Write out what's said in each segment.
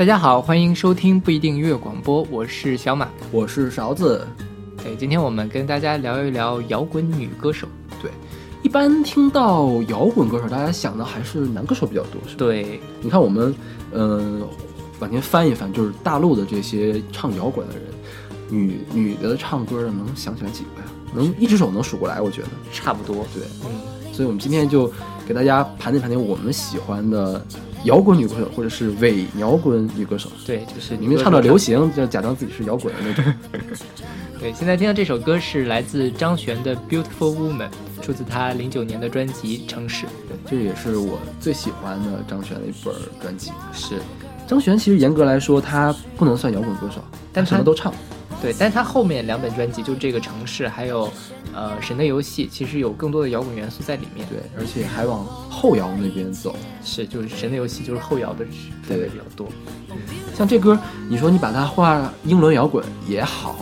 大家好，欢迎收听不一定音乐广播，我是小马，我是勺子。对，今天我们跟大家聊一聊摇滚女歌手。对，一般听到摇滚歌手，大家想的还是男歌手比较多，是吧？对，你看我们，嗯，往前翻一翻，就是大陆的这些唱摇滚的人，女女的唱歌的，能想起来几个呀？能一只手能数过来，我觉得差不多。对，嗯，所以我们今天就给大家盘点盘点我们喜欢的。摇滚女歌手，或者是伪摇滚女歌手，对，就是你们唱到流行，就假装自己是摇滚的那种。对，现在听到这首歌是来自张悬的《Beautiful Woman》，出自他零九年的专辑《城市》。对，这也是我最喜欢的张悬的一本专辑。是，张悬其实严格来说，他不能算摇滚歌手，但什么都唱。对，但他后面两本专辑，就这个城市，还有，呃，神的游戏，其实有更多的摇滚元素在里面。对，而且还往后摇那边走。是，就是神的游戏，就是后摇的对比较多。像这歌，你说你把它画英伦摇滚也好，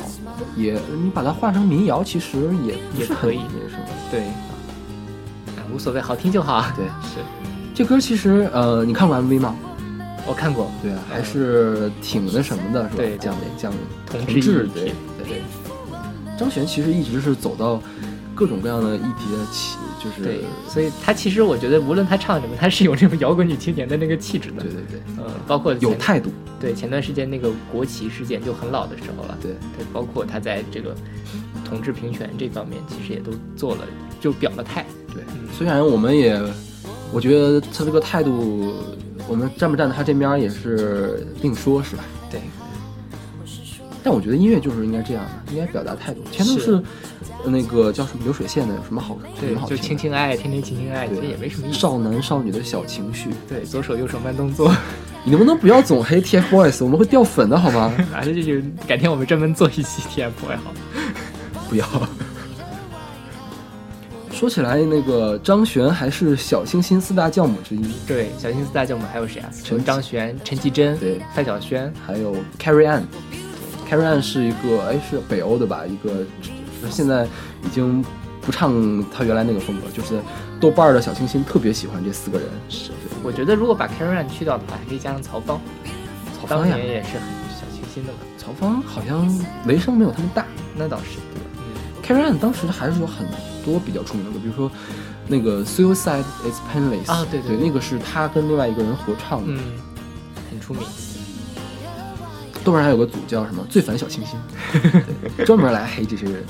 也你把它画成民谣，其实也也可以，是吧？对，无所谓，好听就好。对，是。这歌其实，呃，你看过 MV 吗？我看过，对啊，还是挺那什么的，是吧？对，讲讲同志，对对对。张悬其实一直是走到各种各样的议题的起，就是对，所以他其实我觉得，无论他唱什么，他是有那种摇滚女青年的那个气质的。对对对，呃，包括有态度。对，前段时间那个国旗事件就很老的时候了。对对，包括他在这个同志平权这方面，其实也都做了，就表了态。对，虽然我们也，我觉得他这个态度。我们站不站在他这边也是另说，是吧？对。但我觉得音乐就是应该这样的，应该表达态度。全都是那个叫什么流水线的，有什么好？对，就情情爱爱，天天情情爱爱，其实也没什么意思。少男少女的小情绪。对，左手右手慢动作。你能不能不要总黑 TFBOYS？我们会掉粉的好吗？反正就改天我们专门做一期 TFBOYS 好。不要。说起来，那个张悬还是小清新四大教母之一。对，小清新四大教母还有谁啊？陈张悬、陈绮贞、对，范晓萱，还有 Carrie Ann。Carrie Ann 是一个，哎，是北欧的吧？一个现在已经不唱他原来那个风格，就是豆瓣的小清新特别喜欢这四个人。是，我觉得如果把 Carrie Ann 去掉的话，还可以加上曹芳。曹芳呀，也是很小清新的嘛。曹芳好像雷声没有他们大，那倒是。Carrie Ann 当时还是有很。多比较出名的歌，比如说那个《Suicide Is Painless》啊，对对，那个是他跟另外一个人合唱的，嗯，很出名。豆瓣上有个组叫什么“最烦小清新”，专门来黑这些人。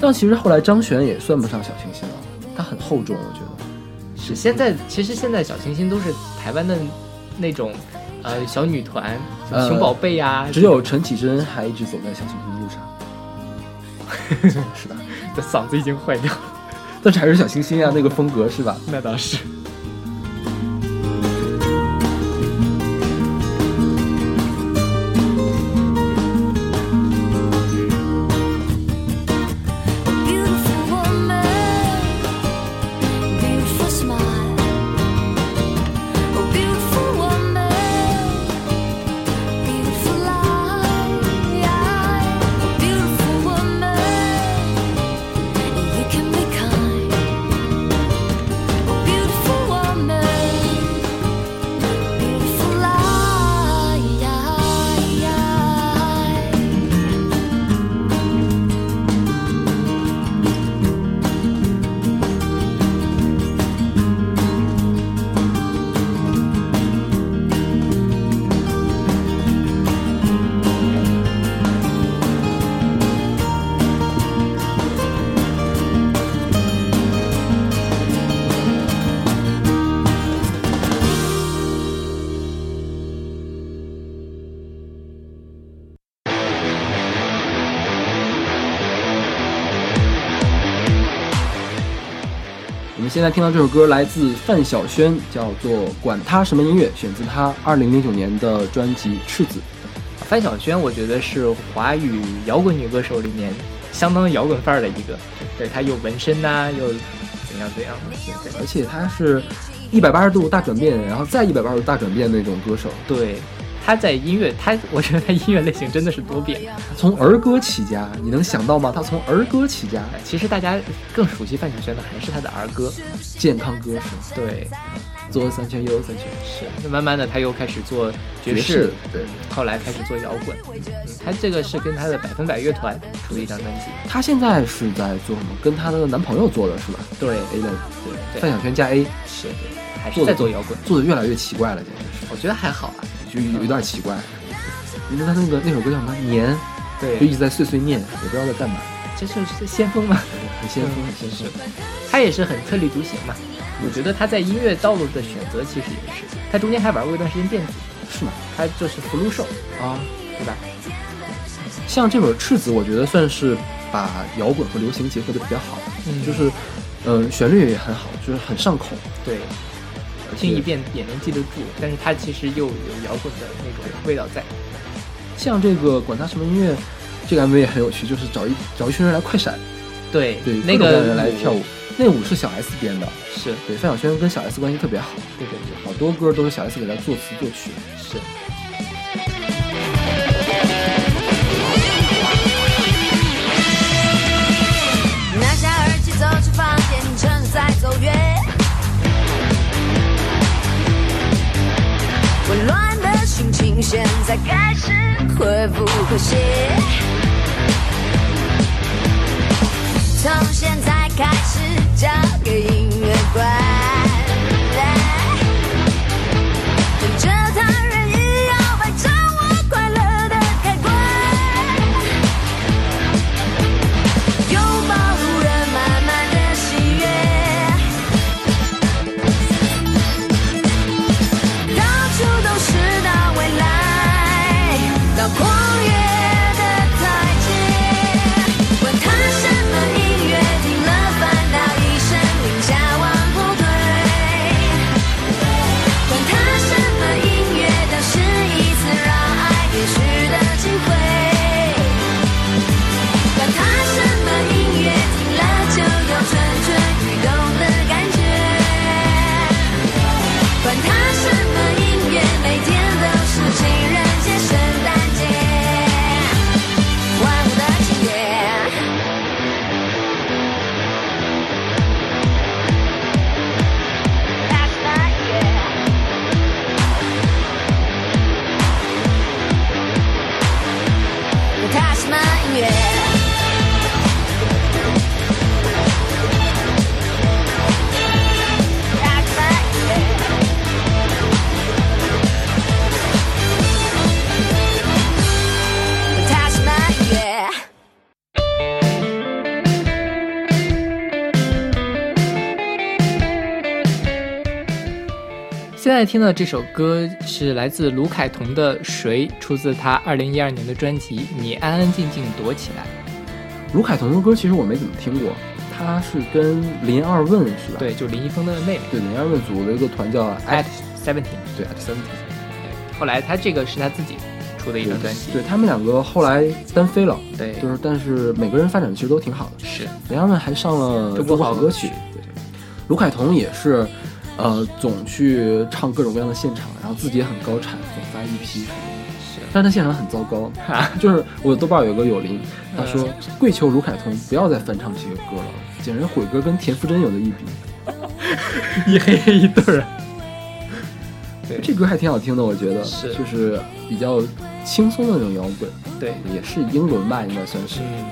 但其实后来张悬也算不上小清新了，他很厚重，我觉得。是现在，其实现在小清新都是台湾的那种呃小女团，熊宝贝呀。只有陈绮贞还一直走在小清新路上。是的。这嗓子已经坏掉了，但是还是小清新啊，那个风格是吧？那倒是。现在听到这首歌来自范晓萱，叫做《管他什么音乐》，选自她二零零九年的专辑《赤子》。范晓萱，我觉得是华语摇滚女歌手里面相当摇滚范儿的一个。对，她有纹身呐，又怎样怎样的，而且她是一百八十度大转变，然后再一百八十度大转变那种歌手。对。他在音乐，他我觉得他音乐类型真的是多变。从儿歌起家，你能想到吗？他从儿歌起家。其实大家更熟悉范晓萱的还是他的儿歌，健康歌是吗？对。左三圈右三圈，是。那慢慢的他又开始做爵爵士，对，后来开始做摇滚。嗯，他这个是跟他的百分百乐团出了一张专辑。他现在是在做什么？跟他的男朋友做的是吧？对，A 的，对，范晓萱加 A，是，还是在做摇滚，做的越来越奇怪了，简直是。我觉得还好啊，就有一段奇怪。因为他那个那首歌叫什么？年，对，就一直在碎碎念，也不知道在干嘛。这就是先锋嘛，很先锋，很先锋。他也是很特立独行嘛。我觉得他在音乐道路的选择其实也是，他中间还玩过一段时间电子，是吗？他就是福禄寿啊，对吧？像这本《赤子》，我觉得算是把摇滚和流行结合的比较好，就是，嗯，旋律也很好，就是很上口。对，听一遍也能记得住，但是它其实又有摇滚的那种味道在。像这个管他什么音乐，这个 MV 也很有趣，就是找一找一群人来快闪，对对，那个人来跳舞，那舞是小 S 编的，是。对范晓萱跟小 S 关系特别好，对对对，好多歌都是小 S 给他作词作曲，是。现在开始会不会写，从现在开始交给音乐管。现在听到这首歌是来自卢凯彤的《谁》，出自他二零一二年的专辑《你安安静静躲起来》。卢凯彤的歌其实我没怎么听过，他是跟林二问是吧？对，就林一峰的妹妹。对，林二问组了一个团叫 At Seventeen。对，At Seventeen。后来他这个是他自己出的一张专辑。对他们两个后来单飞了。对，就是但是每个人发展其实都挺好的。是，林二问还上了中国好歌曲。对，卢凯彤也是。呃，总去唱各种各样的现场，然后自己也很高产，总发 EP 什么的。但是他现场很糟糕，就是我的豆瓣有个友邻，他说跪求卢凯彤不要再翻唱这些歌了，简直毁歌跟田馥甄有的一比，一黑黑一对儿。对，这歌还挺好听的，我觉得是，就是比较轻松的那种摇滚。对，也是英伦吧，应该算是。嗯。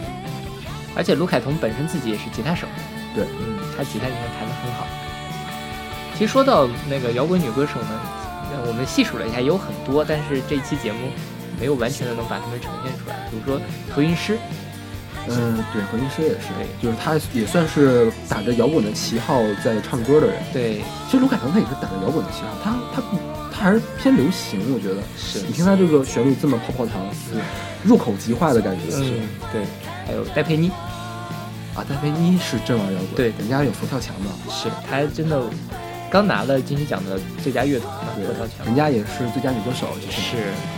而且卢凯彤本身自己也是吉他手。对，嗯，他吉他应该弹得很好。其实说到那个摇滚女歌手呢，我们细数了一下，有很多，但是这期节目没有完全的能把她们呈现出来。比如说何韵诗，嗯，对，何韵诗也是，就是她也算是打着摇滚的旗号在唱歌的人。对，其实卢凯彤她也是打着摇滚的旗号，她她不，她还是偏流行，我觉得。是你听她这个旋律这么泡泡糖，入口即化的感觉。嗯，对。还有戴佩妮，啊，戴佩妮是真玩摇滚，对，人家有佛跳墙的。是，她真的。刚拿了金曲奖的最佳乐团人家也是最佳女歌手，就是。现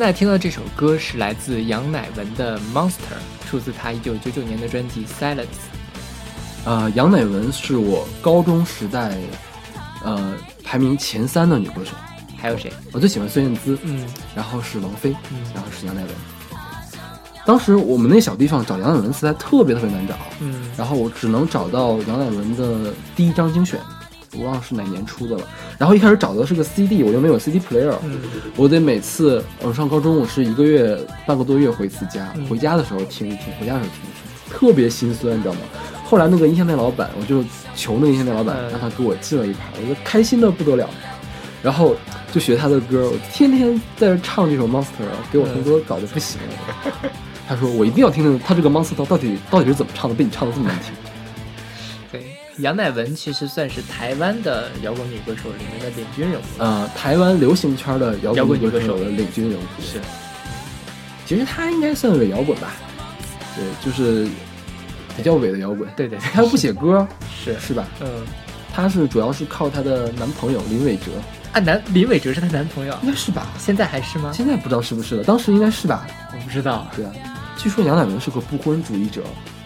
在听到这首歌是来自杨乃文的《Monster》，出自他一九九九年的专辑《Silence》。呃、杨乃文是我高中时代，呃，排名前三的女歌手。还有谁？我最喜欢孙燕姿，嗯然后是王菲，嗯然后是杨乃文。当时我们那小地方找杨乃文磁带特别特别难找，嗯然后我只能找到杨乃文的第一张精选，我忘了是哪年出的了。然后一开始找的是个 CD，我又没有 CD player，、嗯我得每次我上高中，我是一个月半个多月回一次家，嗯回家的时候听一听，回家的时候听一听，特别心酸，你知道吗？后来那个音像店老板，我就求那个音像店老板嗯让他给我进了一盘，我就开心的不得了，然后就学他的歌，我天天在这唱这首 Monster，给我同桌搞得不行了。他说我一定要听听他这个 Monster 到底到底是怎么唱的，被你唱的这么难听。对，杨乃文其实算是台湾的摇滚女歌手里面的领军人物。呃，台湾流行圈的摇摇滚女歌手的领军人物，是，其实她应该算伪摇滚吧？对，就是比较伪的摇滚。对对对，他又不写歌，是是吧？嗯，她是主要是靠她的男朋友林伟哲，啊男林伟哲是她男朋友，应该是吧？现在还是吗？现在不知道是不是了，当时应该是吧？我不知道，对啊，据说杨乃文是个不婚主义者，我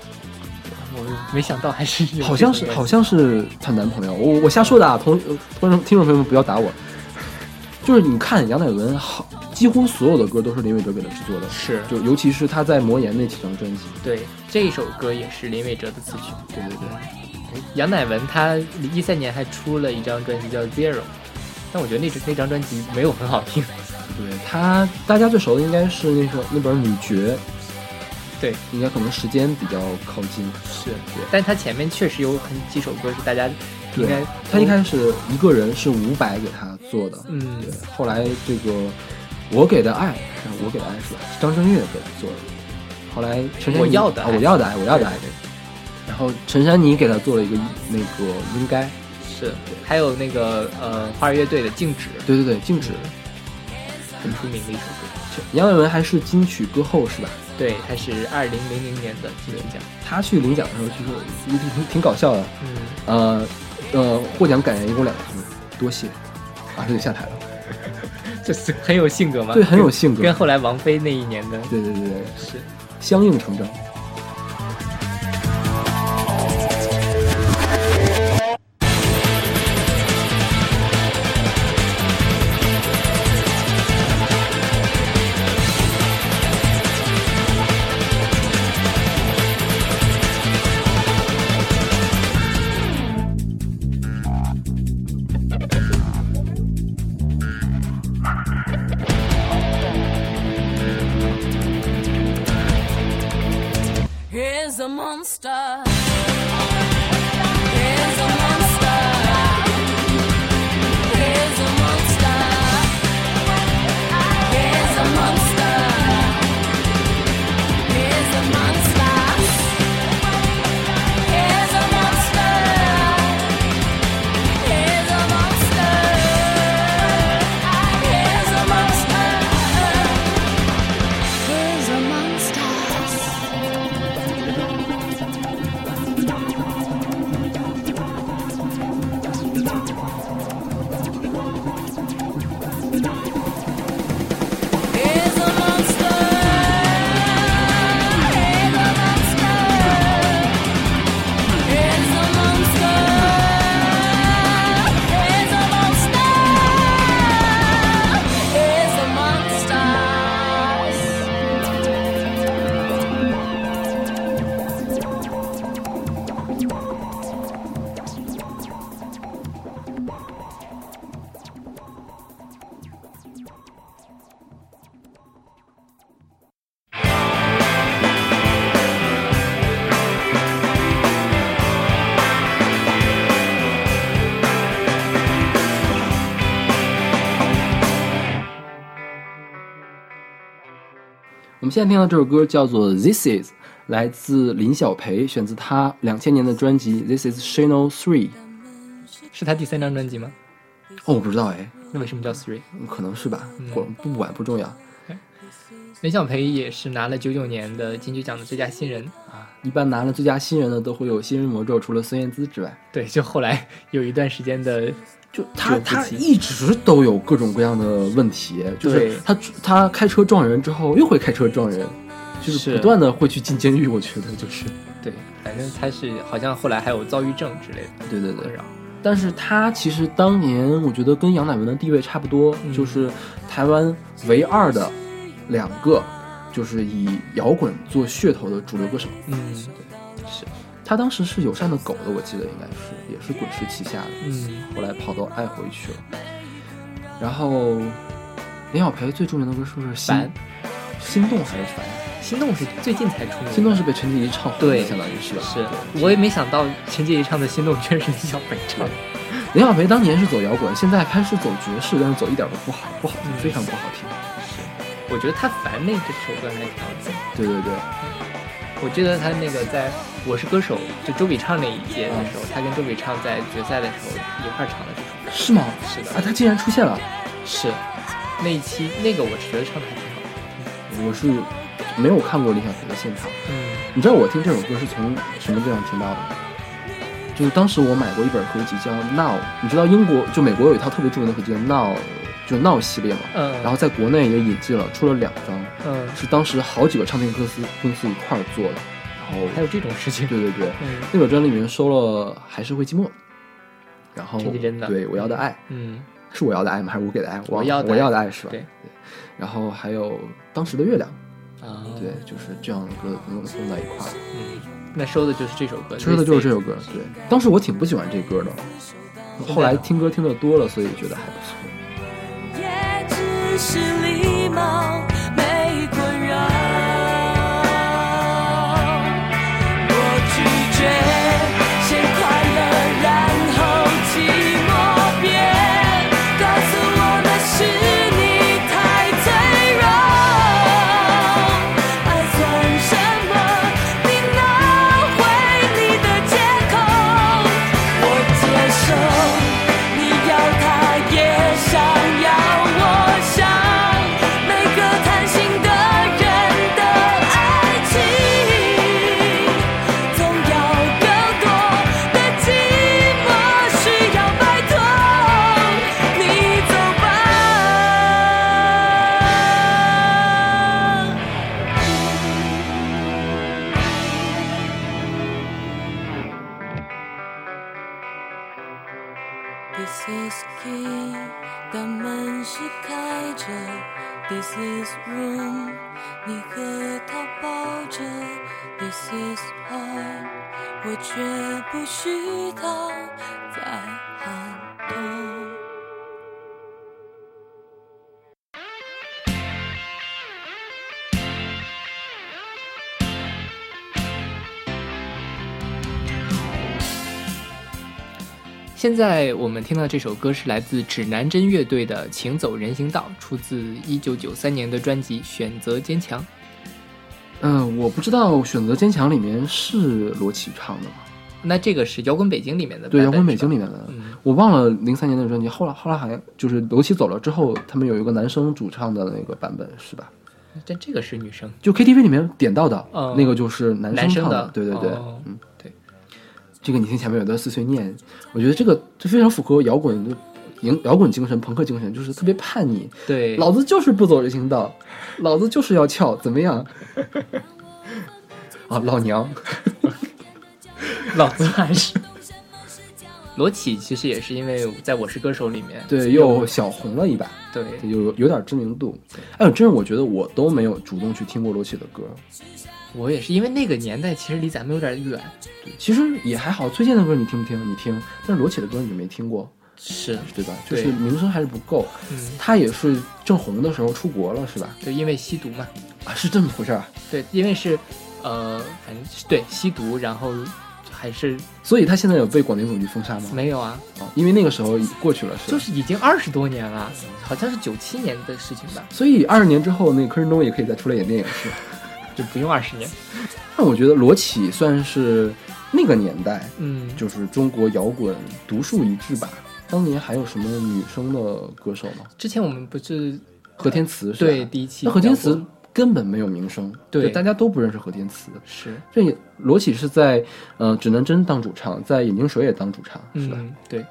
没想到还是有好像是好像是她男朋友，我我瞎说的啊，同呃观众听众朋友们不要打我。就是你看杨乃文好，几乎所有的歌都是林伟哲给她制作的，是就尤其是他在魔岩那几张专辑，对这一首歌也是林伟哲的词曲。对对对，杨乃文他一三年还出了一张专辑叫《Zero》，但我觉得那那张专辑没有很好听。对他大家最熟的应该是那首那本《女爵》，对，应该可能时间比较靠近，是，对。但他前面确实有很几首歌是大家应该他一开始一个人是伍佰给他做的，嗯。对，后来这个我给的爱，是我给的爱是吧？是张震岳给他做的。后来陈珊妮我要的我要的爱，我要的爱。对。然后陈珊妮给他做了一个那个应该，是，还有那个呃花儿乐队的《静止》，对对对，静止。很出名的一首歌。杨伟文还是金曲歌后是吧？对，他是二零零零年的金曲奖。他去领奖的时候，其实挺挺挺搞笑的。嗯，呃呃，获奖感言一共两个字，多谢，啊，他就下台了。这是很有性格吗？对，很有性格。跟后来王菲那一年的对对对对，是。相应成正。A monster. 现在听到这首歌叫做《This Is》，来自林小培，选自他两千年的专辑《This Is Channel Three》。是他第三张专辑吗？哦，我不知道哎，那为什么叫 Three？可能是吧嗯，或不管不重要林小培也是拿了九九年的金曲奖的最佳新人。啊。一般拿了最佳新人的都会有新人魔咒，除了孙燕姿之外。对，就后来有一段时间的就他他一直都有各种各样的问题，就是他他开车撞人之后又会开车撞人，就是是不断的会去进监狱。我觉得就是，对，反正他是好像后来还有躁郁症之类的对对对然后。但是他其实当年我觉得跟杨乃文的地位差不多，嗯就是台湾唯二的两个就是以摇滚做噱头的主流歌手。嗯，对是，他当时是友善的狗的，我记得应该是也是滚石旗下的。嗯后来跑到爱回去了。然后林小培最著名的歌是不是心烦心动还是烦？心动是最近才出名的，心动是被陈洁仪唱红的，对相当于是吧？是我也没想到陈洁仪唱的心动居然是林小培唱的。林小培当年是走摇滚，现在开始走爵士，但是走一点都不好，不好听，嗯非常不好听。是我觉得他烦那这首歌还挺好听。对对对，我记得他那个在《我是歌手》就周笔畅那一届的时候，他跟周笔畅在决赛的时候一块儿唱的这首歌。是吗？是的啊，他竟然出现了，是那一期那个我是觉得唱的还挺好的。我是没有看过李小培的现场。嗯你知道我听这首歌是从什么地方听到的？就是当时我买过一本合集叫《Now》，你知道英国就美国有一套特别著名的合集叫《Now》，就《Now》系列嘛。嗯，然后在国内也引进了，出了两张，嗯，是当时好几个唱片公司公司一块儿做的。然后还有这种事情。对对对，嗯那本专辑里面收了《还是会寂寞》，然后对我要的爱嗯，是我要的爱吗？还是我给的爱？我要的我要的爱是吧？对。然后还有当时的月亮，啊，对，就是这样的歌弄弄在一块儿。嗯，那收的就是这首歌，收的就是这首歌。对，当时我挺不喜欢这歌的，后来听歌听的多了，所以觉得还不错。是礼貌，没困扰。我拒绝现在我们听到这首歌是来自指南针乐队的《请走人行道》，出自一九九三年的专辑《选择坚强》。嗯，我不知道《选择坚强》里面是罗琦唱的吗？那这个是摇滚北京里面的对，摇滚北京里面的，嗯。我忘了零三年的专辑。后来后来好像就是罗琦走了之后，他们有一个男生主唱的那个版本，是吧？但这个是女生，就 KTV 里面点到的、嗯那个就是男男生唱的。对对对，哦。嗯，对，这个你听前面有段碎碎念，我觉得这个就非常符合摇滚的摇摇滚精神、朋克精神，就是特别叛逆，对，老子就是不走人行道，老子就是要翘，怎么样？啊，老娘，老子还是。罗琦其实也是因为在《我是歌手》里面，对，又小红了一把，对，有有点知名度。哎，真是我觉得我都没有主动去听过罗琦的歌，我也是因为那个年代其实离咱们有点远，对，其实也还好。崔健的歌你听不听？你听，但是罗琦的歌你就没听过，是，对吧？就是名声还是不够。嗯，他也是正红的时候出国了，是吧？对，因为吸毒嘛，啊，是这么回事儿啊。对，因为是，呃，反正是对吸毒，然后还是所以他现在有被广电总局封杀吗？没有啊，哦，因为那个时候已过去了，是？就是已经二十多年了，好像是九七年的事情吧，所以二十年之后，那个柯震东也可以再出来演电影，是吧？就不用二十年。那我觉得罗启算是那个年代，嗯，就是中国摇滚独树一帜吧。当年还有什么女生的歌手吗？之前我们不是何天慈是吧？对第一期那何天慈根本没有名声，对就大家都不认识何天慈。是，这罗启是在呃指南针当主唱，在眼镜蛇也当主唱，是吧？嗯，对，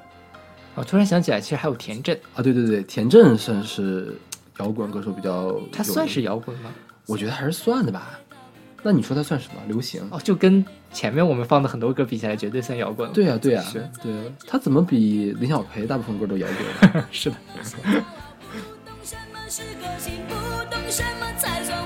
我突然想起来，其实还有田震，啊，对对对，田震算是摇滚歌手比较，他算是，摇滚吗？我觉得还是算的吧。那你说它算什么？流行？哦，就跟前面我们放的很多歌比起来，绝对算摇滚了。对呀、对呀、是对啊，他怎么比林小培大部分歌都摇滚呢？是的。懂什么是个性，不懂什么才算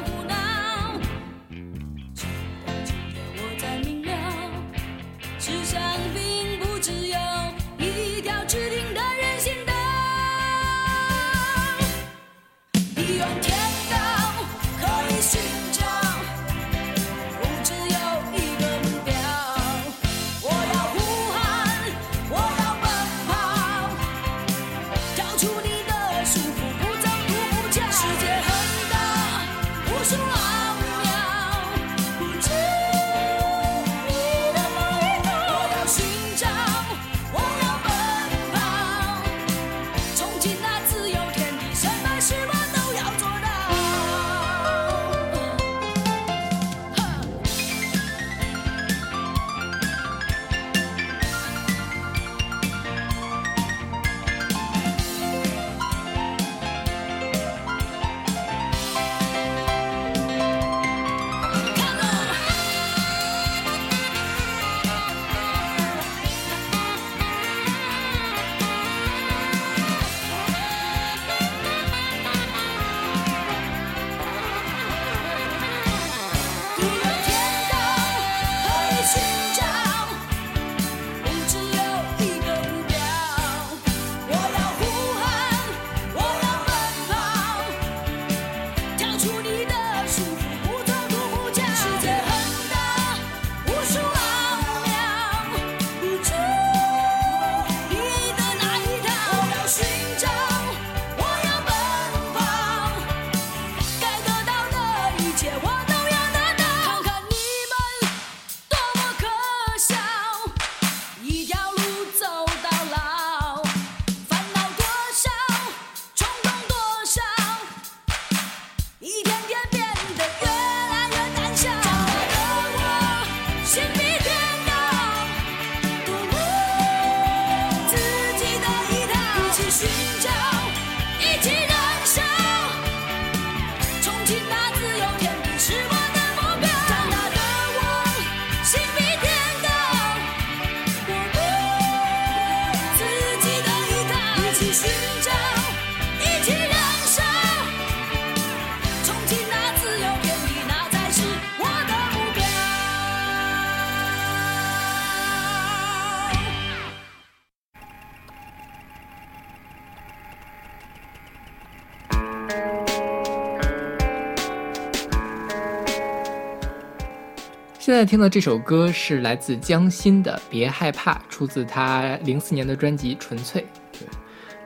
在听的这首歌是来自江心的《别害怕》，出自他零四年的专辑《纯粹》。对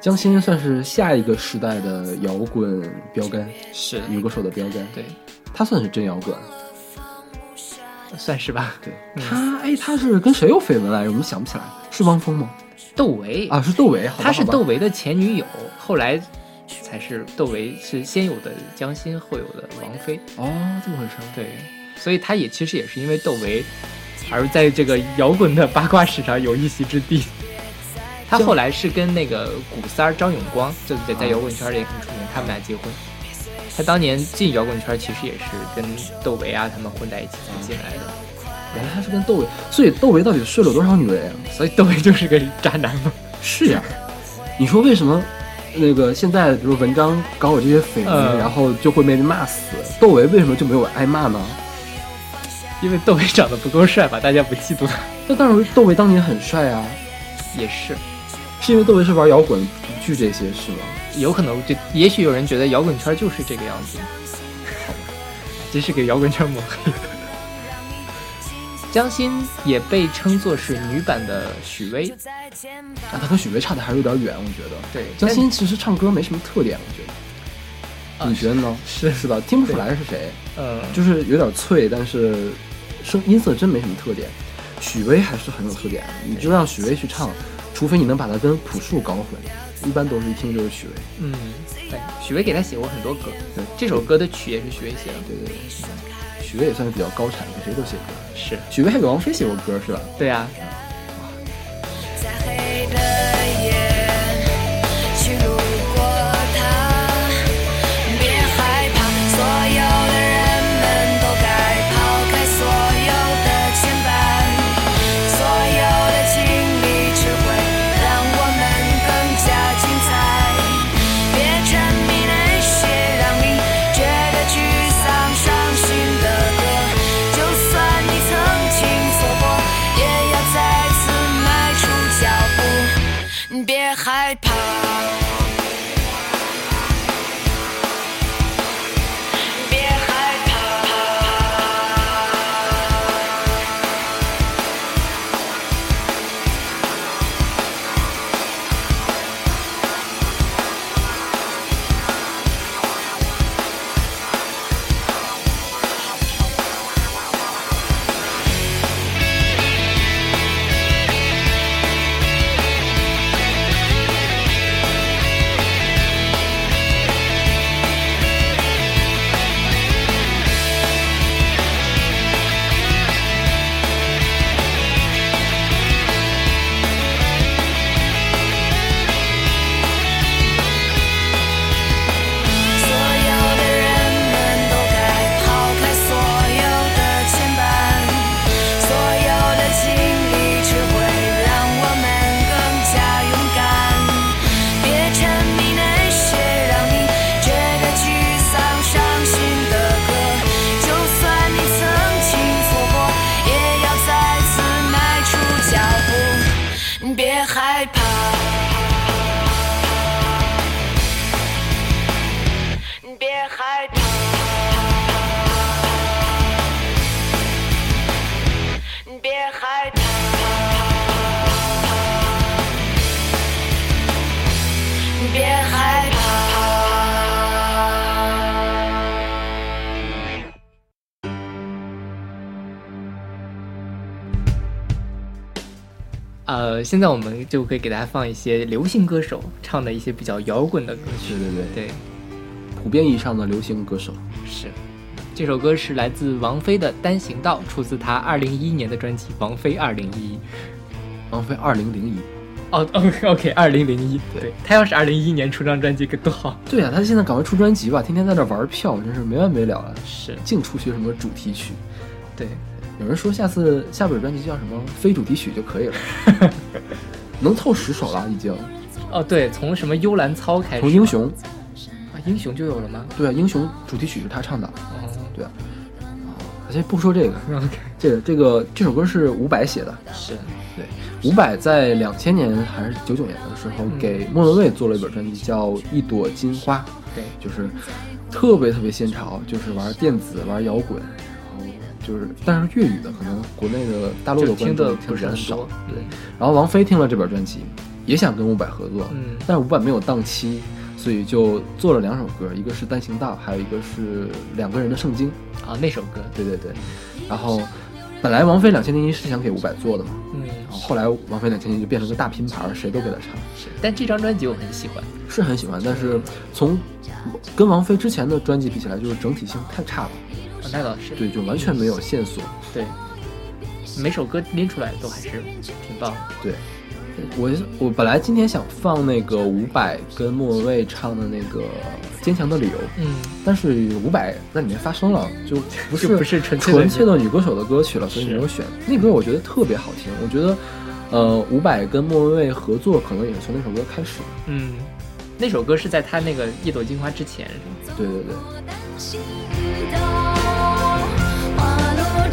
江心算是下一个时代的摇滚标杆，是女歌手的标杆。对，她算是真摇滚。算是吧。对嗯她，哎，她是跟谁有绯闻来着？我们想不起来，是汪峰吗？窦唯啊，是窦唯。好吧她是窦唯的前女友，后来才是窦唯是先有的江心，后有的王菲。哦，这么回事。对，所以他也其实也是因为窦唯，而在这个摇滚的八卦史上有一席之地。他后来是跟那个古三儿张永光，就在在摇滚圈里也很出名，他们俩结婚。他当年进摇滚圈其实也是跟窦唯啊他们混在一起才进来的，原来他是跟窦唯，所以窦唯到底睡了多少女人啊？所以窦唯就是个渣男吗。是呀，你说为什么那个现在比如文章搞我这些绯闻，嗯然后就会被人骂死？窦唯为什么就没有挨骂呢？因为窦唯长得不够帅吧，大家不嫉妒他。那当然，窦唯当年很帅啊，也是，是因为窦唯是玩摇滚不惧这些是吗？有可能就也许有人觉得摇滚圈就是这个样子，好吧，这是给摇滚圈抹黑的。江心也被称作是女版的许巍，啊，他和许巍差的还是有点远，我觉得。对江心其实唱歌没什么特点，我觉得。啊你觉得呢？是是吧？听不出来是谁，呃，就是有点脆，但是声音色真没什么特点。许巍还是很有特点，你就让许巍去唱，除非你能把他跟朴树搞混，一般都是一听就是许巍。嗯，对，许巍给他写过很多歌，对这首歌的曲也是许巍写的，对对对，许巍也算是比较高产，给谁都写歌。是许巍还给王菲写过歌是吧？对啊，呃，现在我们就可以给大家放一些流行歌手唱的一些比较摇滚的歌曲。对对对，对，普遍意义上的流行歌手。是。这首歌是来自王菲的《单行道》，出自她二零一一年的专辑《王菲二零一一》。王菲二零零一，哦，OK OK，二零零一。对对，她要是二零一一年出张专辑该多好。对呀、他现在赶快出专辑吧，天天在那玩票，真是没完没了了。是，净出些什么主题曲？对，有人说下次下本专辑叫什么非主题曲就可以了，能凑十首了已经。哦对，从什么幽兰操开始？从英雄，啊，英雄就有了吗？对啊，英雄主题曲是他唱的，哦对啊。先不说这个，，OK，这个这个这首歌是伍佰写的，是，对，伍佰在两千年还是九九年的时候，嗯给莫文蔚做了一本专辑，叫《一朵金花》，对，就是特别特别新潮，就是玩电子、玩摇滚，就是但是粤语的可能国内的大陆的听的不是很听的少多，，对。然后王菲听了这本专辑，也想跟伍佰合作，嗯但是伍佰没有档期，所以就做了两首歌，一个是《单行道》，还有一个是两个人的圣经。啊，那首歌，对对对，然后本来王菲两千零一是想给伍佰做的嘛，嗯，然后后来王菲两千零一就变成个大拼盘，谁都给她唱，是，但这张专辑我很喜欢。是很喜欢，但是从跟王菲之前的专辑比起来，就是整体性太差了，啊那倒是，对，就完全没有线索。对，每首歌拎出来都还是挺棒的。对，我我本来今天想放那个伍佰跟莫文蔚唱的那个《坚强的理由》，嗯，但是伍佰那里面发声了，就 不是就不是纯粹的纯粹的女歌手的歌曲了，所以没有选。那歌我觉得特别好听，我觉得，呃，伍佰跟莫文蔚合作可能也是从那首歌开始。嗯，那首歌是在他那个《一朵金花》之前，是吗？对对对，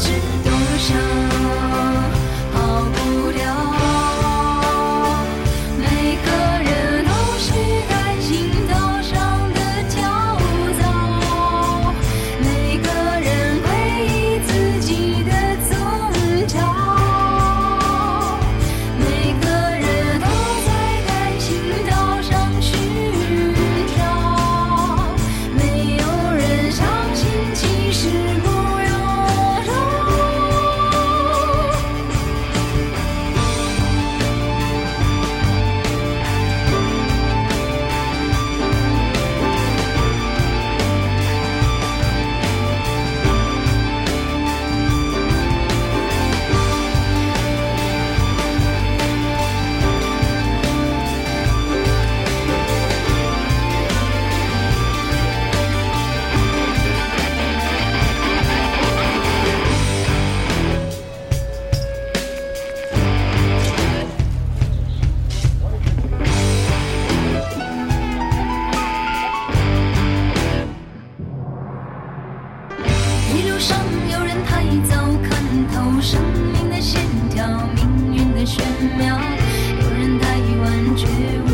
落知多少，人太早看透生命的线条，命运的玄妙；有人太晚觉悟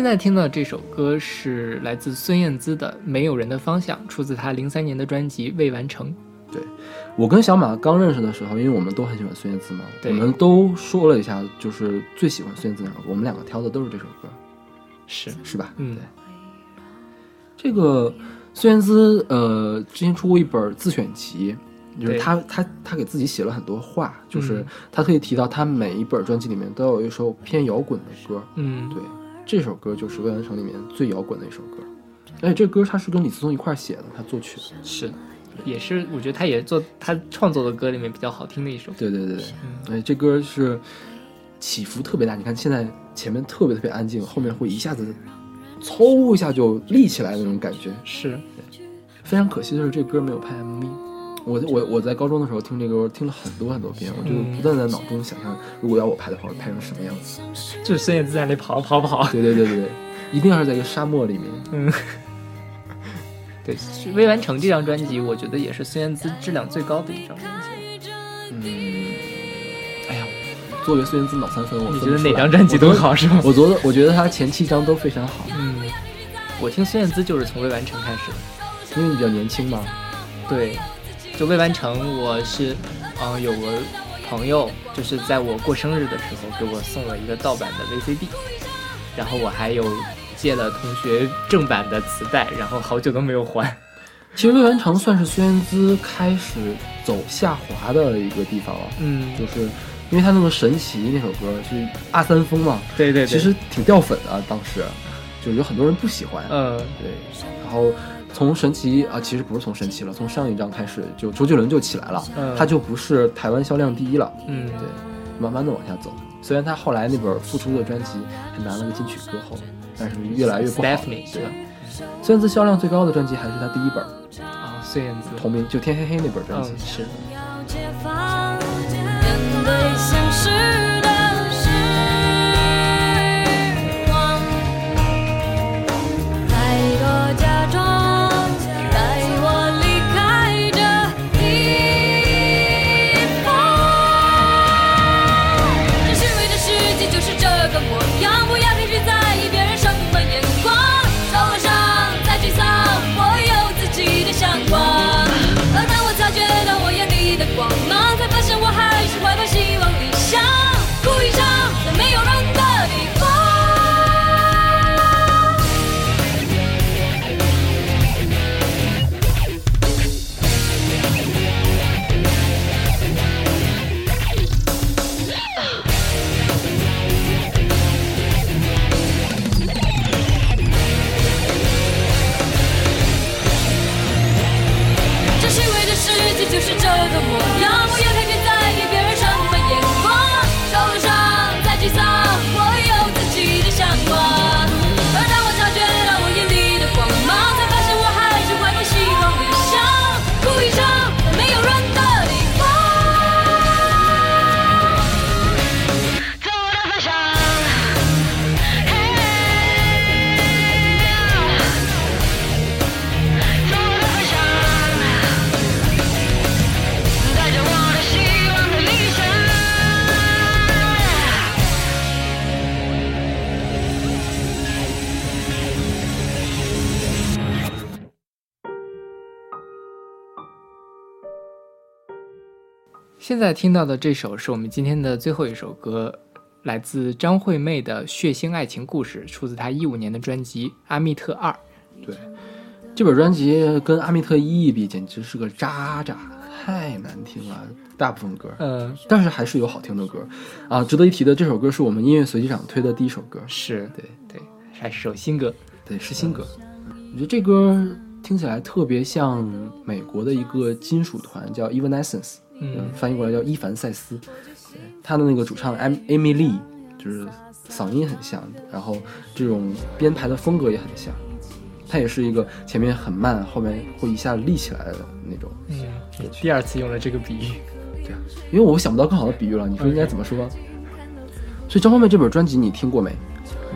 现在听到这首歌是来自孙燕姿的《没有人的方向》，出自她零三年的专辑《未完成》。对我跟小马刚认识的时候，因为我们都很喜欢孙燕姿嘛，我们都说了一下，就是最喜欢孙燕姿哪首歌，我们两个挑的都是这首歌，是，是吧？嗯，对。这个孙燕姿呃之前出过一本自选集，就是对。她她她给自己写了很多话，就是嗯。她特意提到她每一本专辑里面都有一首偏摇滚的歌，嗯，对，这首歌就是未完成里面最摇滚的一首歌，而且这歌他是跟李思聪一块儿写的，他作曲的。是，也是，我觉得他也做他创作的歌里面比较好听的一首。对对对对，嗯哎，这歌是起伏特别大。你看现在前面特别特别安静，后面会一下子嗖一下就立起来那种感觉。是，非常可惜的是，这歌没有拍 MV。我我我在高中的时候听这歌，听了很多很多遍，我就嗯不断在脑中想象，如果要我拍的话，会拍成什么样子。就是孙燕姿在那里跑跑跑。对对对对对，一定要是在一个沙漠里面。嗯，对，《未完成》这张专辑，我觉得也是孙燕姿质量最高的一张专辑。嗯，哎呀，作为孙燕姿脑残粉，我你觉得哪张专辑都好是吗？我觉得我觉得她前七张都非常好，嗯，我听孙燕姿就是从《未完成》开始的。因为你比较年轻嘛。对，就未完成，我是，嗯、有个朋友就是在我过生日的时候给我送了一个盗版的 VCD，然后我还有借了同学正版的磁带，然后好久都没有还。其实未完成算是孙燕姿开始走下滑的一个地方了，嗯，就是因为她那么神奇那首歌是阿三风嘛，对对对，其实挺掉粉的，当时就有很多人不喜欢。嗯，对，然后从神奇啊，其实不是从神奇了，从上一张开始就周杰伦就起来了，嗯他就不是台湾销量第一了，嗯，对，慢慢的往下走。虽然他后来那本复出的专辑还拿了个金曲歌后，但是越来越不好。对？，孙燕姿销量最高的专辑还是他第一本啊，孙燕姿，同名，就天黑黑那本专辑。嗯是，要解放，面对现实的失望，太多假装，现在听到的这首是我们今天的最后一首歌，来自张惠妹的《血腥爱情故事》，出自她一五年的专辑《阿密特二》。对，这本专辑跟阿密特一一比，简直是个渣渣，太难听了，大部分歌。嗯，但是还是有好听的歌，啊，值得一提的，这首歌是我们音乐随机场推的第一首歌，是对对，还是首新歌。对，是新歌。我觉得这歌听听起来特别像美国的一个金属团，叫 Evanescence，嗯翻译过来叫伊凡塞斯。对他的那个主唱 Am Amy Lee，就是嗓音很像，然后这种编排的风格也很像。他也是一个前面很慢，后面会一下立起来的那种。嗯，第二次用了这个比喻，对啊，因为我想不到更好的比喻了，你说应该怎么说？所以张惠妹这本专辑你听过没？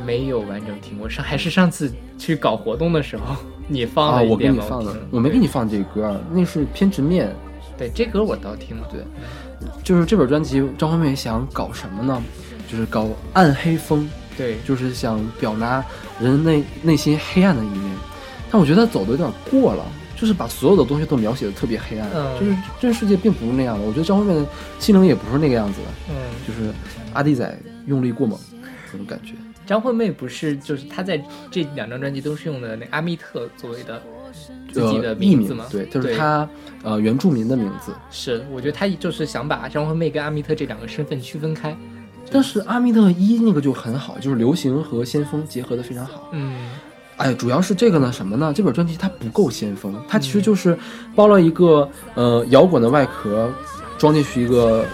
没有完整听过，上还是上次去搞活动的时候你放了，我给？你放的，我没给你放这个歌啊，那是偏执面。对这歌我倒听了，对就是这本专辑，张惠妹想搞什么呢？就是搞暗黑风，对，就是想表达人内内心黑暗的一面。但我觉得走的有点过了，就是把所有的东西都描写的特别黑暗，嗯就是这个世界并不是那样的。我觉得张惠妹的心灵也不是那个样子的，嗯，就是阿弟仔用力过猛那种感觉。张惠妹不是就是她在这两张专辑都是用的那阿密特作为的自己的名名字吗？对，就是他呃原住民的名字。是，我觉得他就是想把张惠妹跟阿密特这两个身份区分开。但是阿密特一那个就很好，就是流行和先锋结合的非常好。嗯，哎，主要是这个呢，什么呢？这本专辑它不够先锋，它其实就是包了一个呃摇滚的外壳，装进去一个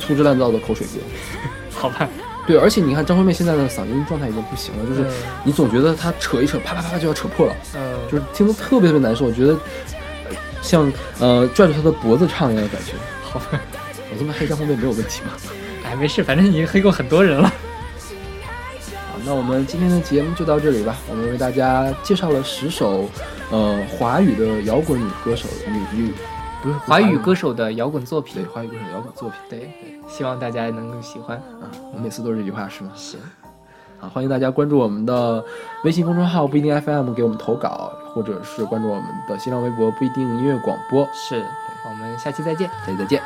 粗制滥造的口水歌。好吧，对，而且你看张惠妹现在的嗓音状态已经不行了，就是嗯你总觉得她扯一扯，啪啪啪就要扯破了，嗯，就是听得特别特别难受。我觉得呃像呃拽住他的脖子唱一样的感觉。好吧，我这么黑张惠妹没有问题吗？哎，没事，反正已经黑过很多人了。好，那我们今天的节目就到这里吧。我们为大家介绍了十首呃华语的摇滚女歌手女女不是华语歌手的摇滚作品对，华语歌手摇滚作品。对，希望大家能够喜欢。啊，我每次都是这句话是吗？是，啊，欢迎大家关注我们的微信公众号不一定 FM 给我们投稿，或者是关注我们的新浪微博不一定音乐广播。是，我们下期再见。下期再见。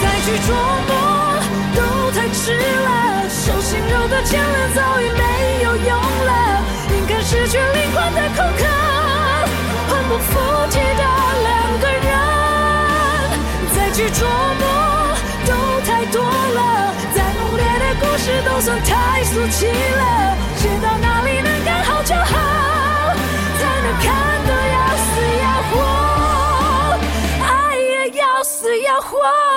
再去琢磨都太迟了，手心肉的牵连早已没琢磨都太多了，再浓烈的故事都算太俗气了，知道哪里能刚好就好，才能看得要死要活。爱也要死要活。